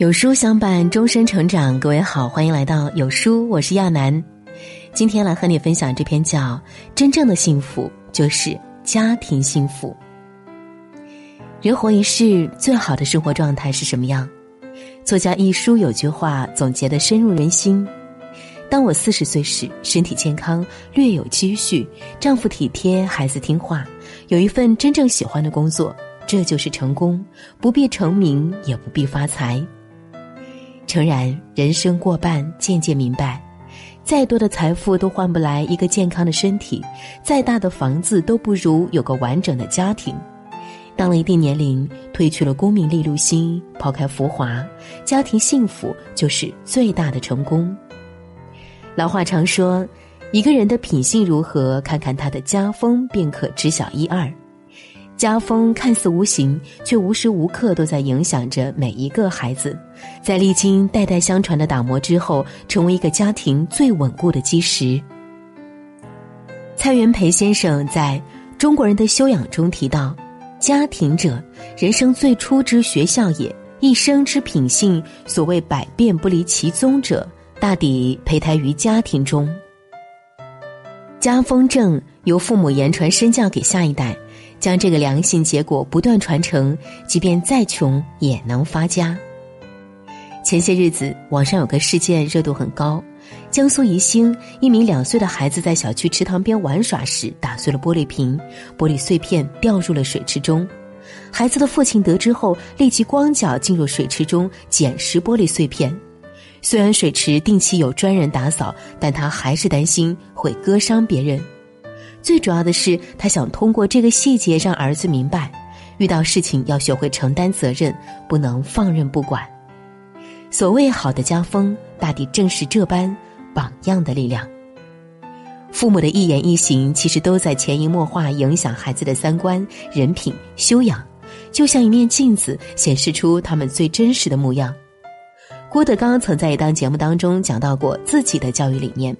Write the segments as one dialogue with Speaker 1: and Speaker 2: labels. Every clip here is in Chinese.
Speaker 1: 有书相伴，终身成长。各位好，欢迎来到有书，我是亚楠。今天来和你分享这篇叫《真正的幸福就是家庭幸福》。人活一世，最好的生活状态是什么样？作家一书有句话总结的深入人心：当我四十岁时，身体健康，略有积蓄，丈夫体贴，孩子听话，有一份真正喜欢的工作，这就是成功，不必成名，也不必发财。诚然，人生过半，渐渐明白，再多的财富都换不来一个健康的身体，再大的房子都不如有个完整的家庭。到了一定年龄，褪去了功名利禄心，抛开浮华，家庭幸福就是最大的成功。老话常说，一个人的品性如何，看看他的家风便可知晓一二。家风看似无形，却无时无刻都在影响着每一个孩子，在历经代代相传的打磨之后，成为一个家庭最稳固的基石。蔡元培先生在《中国人的修养》中提到：“家庭者，人生最初之学校也；一生之品性，所谓百变不离其宗者，大抵胚胎于家庭中。家风正，由父母言传身教给下一代。”将这个良性结果不断传承，即便再穷也能发家。前些日子，网上有个事件热度很高：江苏宜兴一名两岁的孩子在小区池塘边玩耍时打碎了玻璃瓶，玻璃碎片掉入了水池中。孩子的父亲得知后，立即光脚进入水池中捡拾玻璃碎片。虽然水池定期有专人打扫，但他还是担心会割伤别人。最主要的是，他想通过这个细节让儿子明白，遇到事情要学会承担责任，不能放任不管。所谓好的家风，大抵正是这般榜样的力量。父母的一言一行，其实都在潜移默化影响孩子的三观、人品、修养，就像一面镜子，显示出他们最真实的模样。郭德纲曾在一档节目当中讲到过自己的教育理念。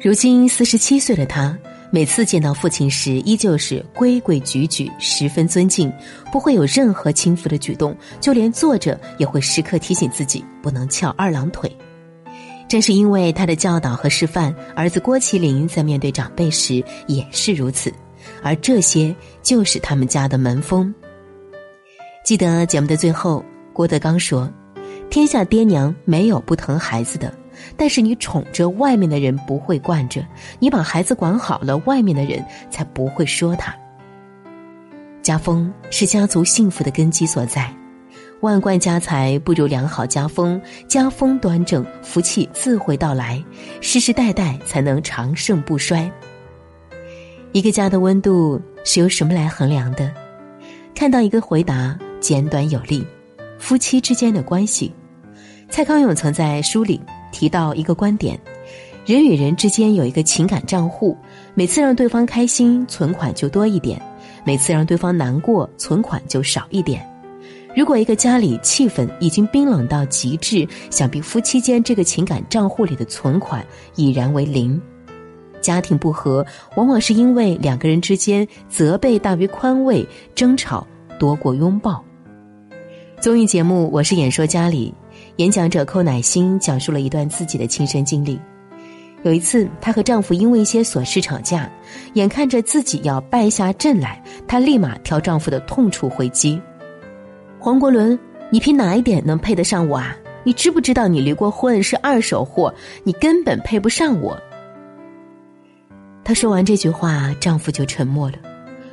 Speaker 1: 如今四十七岁的他。每次见到父亲时，依旧是规规矩矩，十分尊敬，不会有任何轻浮的举动，就连坐着也会时刻提醒自己不能翘二郎腿。正是因为他的教导和示范，儿子郭麒麟在面对长辈时也是如此，而这些就是他们家的门风。记得节目的最后，郭德纲说：“天下爹娘没有不疼孩子的。”但是你宠着外面的人不会惯着，你把孩子管好了，外面的人才不会说他。家风是家族幸福的根基所在，万贯家财不如良好家风，家风端正，福气自会到来，世世代代才能长盛不衰。一个家的温度是由什么来衡量的？看到一个回答，简短有力：夫妻之间的关系。蔡康永曾在书里。提到一个观点，人与人之间有一个情感账户，每次让对方开心，存款就多一点；每次让对方难过，存款就少一点。如果一个家里气氛已经冰冷到极致，想必夫妻间这个情感账户里的存款已然为零。家庭不和，往往是因为两个人之间责备大于宽慰，争吵多过拥抱。综艺节目《我是演说家》里。演讲者寇乃馨讲述了一段自己的亲身经历。有一次，她和丈夫因为一些琐事吵架，眼看着自己要败下阵来，她立马挑丈夫的痛处回击：“黄国伦，你凭哪一点能配得上我啊？你知不知道你离过婚是二手货？你根本配不上我。”她说完这句话，丈夫就沉默了。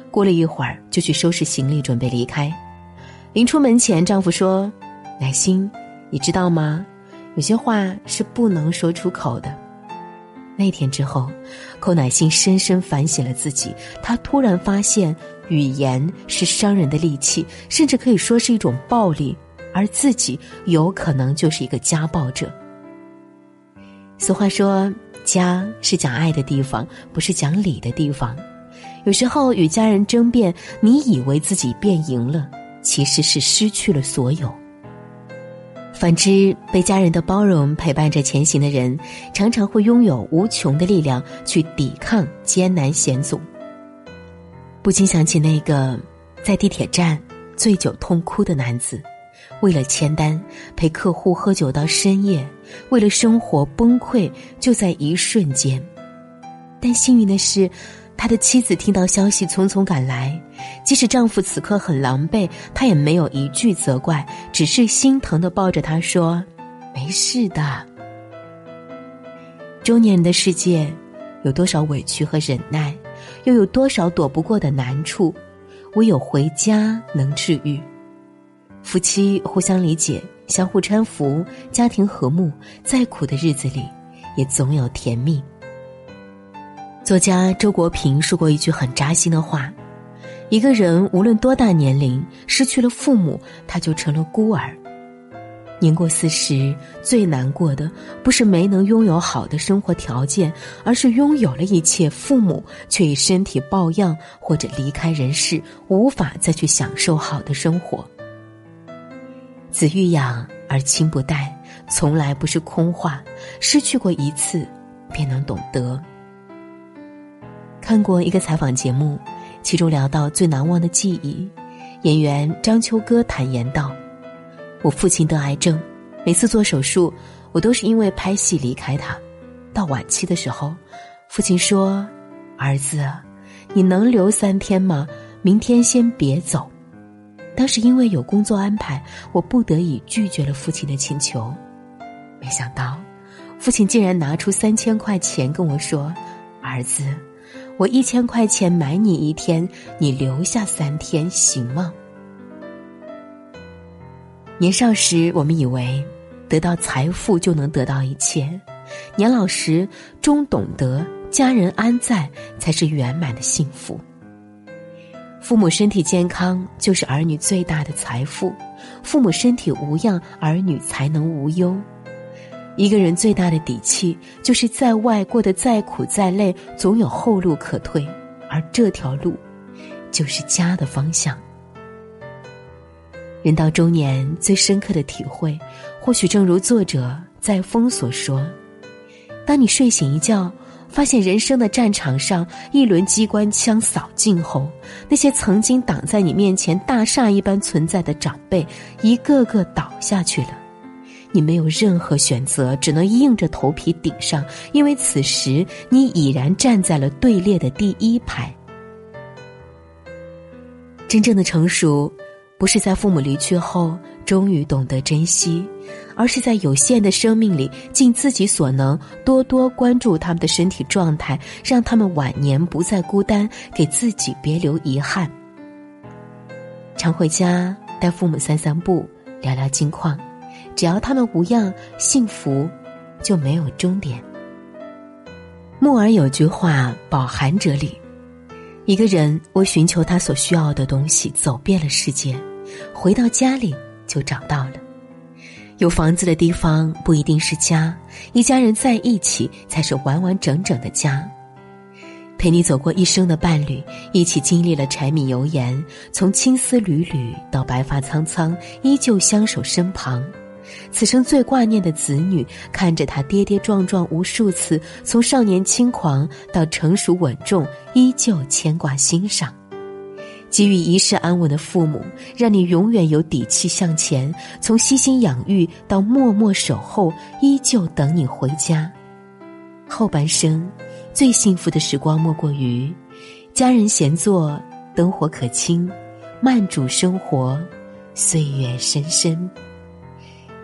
Speaker 1: 过了一会儿，就去收拾行李准备离开。临出门前，丈夫说：“乃馨。”你知道吗？有些话是不能说出口的。那天之后，寇乃馨深深反省了自己。她突然发现，语言是伤人的利器，甚至可以说是一种暴力，而自己有可能就是一个家暴者。俗话说，家是讲爱的地方，不是讲理的地方。有时候与家人争辩，你以为自己辩赢了，其实是失去了所有。反之，被家人的包容陪伴着前行的人，常常会拥有无穷的力量去抵抗艰难险阻。不禁想起那个在地铁站醉酒痛哭的男子，为了签单陪客户喝酒到深夜，为了生活崩溃就在一瞬间。但幸运的是，他的妻子听到消息匆匆赶来，即使丈夫此刻很狼狈，她也没有一句责怪，只是心疼的抱着他说：“没事的。”中年人的世界，有多少委屈和忍耐，又有多少躲不过的难处，唯有回家能治愈。夫妻互相理解，相互搀扶，家庭和睦，再苦的日子里，也总有甜蜜。作家周国平说过一句很扎心的话：“一个人无论多大年龄，失去了父母，他就成了孤儿。年过四十，最难过的不是没能拥有好的生活条件，而是拥有了一切，父母却以身体抱恙或者离开人世，无法再去享受好的生活。”子欲养而亲不待，从来不是空话。失去过一次，便能懂得。看过一个采访节目，其中聊到最难忘的记忆，演员张秋歌坦言道：“我父亲得癌症，每次做手术，我都是因为拍戏离开他。到晚期的时候，父亲说：‘儿子，你能留三天吗？明天先别走。’”当时因为有工作安排，我不得已拒绝了父亲的请求。没想到，父亲竟然拿出三千块钱跟我说：“儿子，我一千块钱买你一天，你留下三天行吗？”年少时，我们以为得到财富就能得到一切；年老时，终懂得家人安在才是圆满的幸福。父母身体健康就是儿女最大的财富，父母身体无恙，儿女才能无忧。一个人最大的底气，就是在外过得再苦再累，总有后路可退，而这条路，就是家的方向。人到中年，最深刻的体会，或许正如作者在风所说：当你睡醒一觉。发现人生的战场上，一轮机关枪扫尽后，那些曾经挡在你面前大厦一般存在的长辈，一个个倒下去了。你没有任何选择，只能硬着头皮顶上，因为此时你已然站在了队列的第一排。真正的成熟，不是在父母离去后终于懂得珍惜。而是在有限的生命里，尽自己所能，多多关注他们的身体状态，让他们晚年不再孤单，给自己别留遗憾。常回家带父母散散步，聊聊近况，只要他们无恙，幸福就没有终点。木耳有句话饱含哲理：一个人为寻求他所需要的东西，走遍了世界，回到家里就找到了。有房子的地方不一定是家，一家人在一起才是完完整整的家。陪你走过一生的伴侣，一起经历了柴米油盐，从青丝缕缕到白发苍苍，依旧相守身旁。此生最挂念的子女，看着他跌跌撞撞无数次，从少年轻狂到成熟稳重，依旧牵挂心上。给予一世安稳的父母，让你永远有底气向前。从悉心养育到默默守候，依旧等你回家。后半生，最幸福的时光莫过于家人闲坐，灯火可亲，慢煮生活，岁月深深。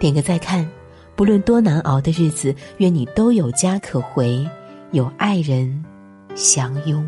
Speaker 1: 点个再看，不论多难熬的日子，愿你都有家可回，有爱人相拥。